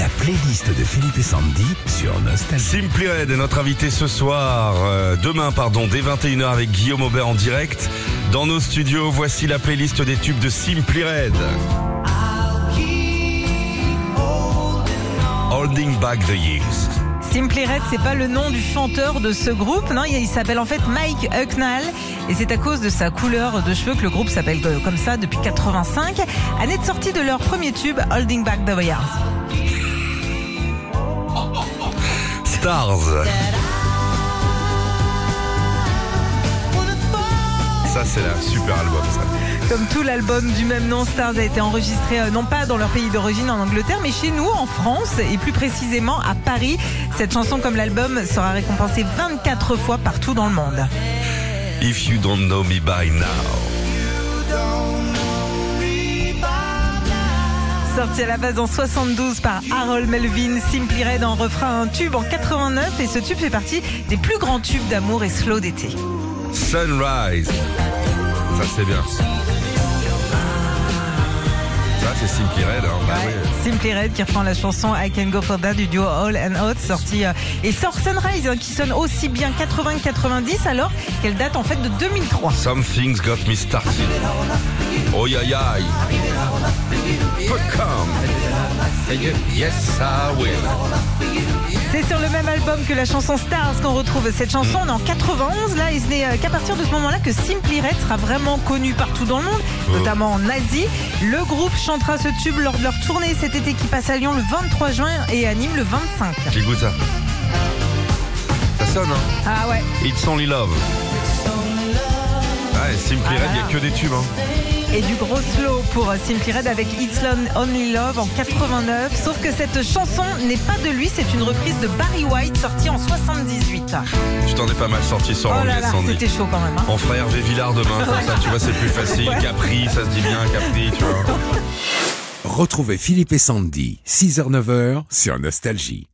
La playlist de Philippe et Sandy sur Nostalgie. Simply Red est notre invité ce soir, euh, demain pardon, dès 21h avec Guillaume Aubert en direct. Dans nos studios, voici la playlist des tubes de Simply Red. Holding Back the Years. Simply Red, c'est pas le nom du chanteur de ce groupe, non, il s'appelle en fait Mike Hucknall et c'est à cause de sa couleur de cheveux que le groupe s'appelle comme ça depuis 85, année de sortie de leur premier tube Holding Back the Years. Stars. Ça c'est un super album ça. Comme tout l'album du même nom, Stars a été enregistré euh, non pas dans leur pays d'origine en Angleterre, mais chez nous en France et plus précisément à Paris. Cette chanson comme l'album sera récompensée 24 fois partout dans le monde. If you don't know me by now. Sorti à la base en 72 par Harold Melvin, Simply Red en refrain un tube en 89 et ce tube fait partie des plus grands tubes d'amour et slow d'été. Sunrise. Ça c'est bien. Ça c'est Simply Red. Hein. Bah oui. Simply Red qui reprend la chanson I Can Go For That du duo All and Out sorti euh, et sort Sunrise hein, qui sonne aussi bien 80-90 alors qu'elle date en fait de 2003. Some things got me started. Oh ya ya. Come. Yes I will. C'est sur le même album que la chanson Stars qu'on retrouve cette chanson. On est en 91 là et ce n'est euh, qu'à partir de ce moment-là que Simply Red sera vraiment connu partout dans le monde, notamment en Asie. Le groupe chantera ce tube lors de leur tournée cet été qui passe à Lyon le 23 juin et à Nîmes le 25. J'écoute ça. Ça sonne hein Ah ouais. It's Only Love. Simply Red, il n'y a que des tubes. Hein. Et du gros slow pour Simply Red avec It's Only Love en 89. Sauf que cette chanson n'est pas de lui, c'est une reprise de Barry White sortie en 78. Tu t'en es pas mal sorti sur Oh l'anglais, Sandy. c'était chaud quand même. hein. On fera Hervé Villard demain, comme ça, tu vois, c'est plus facile. Ouais. Capri, ça se dit bien, Capri, tu vois. Retrouvez Philippe et Sandy, 6h-9h sur Nostalgie.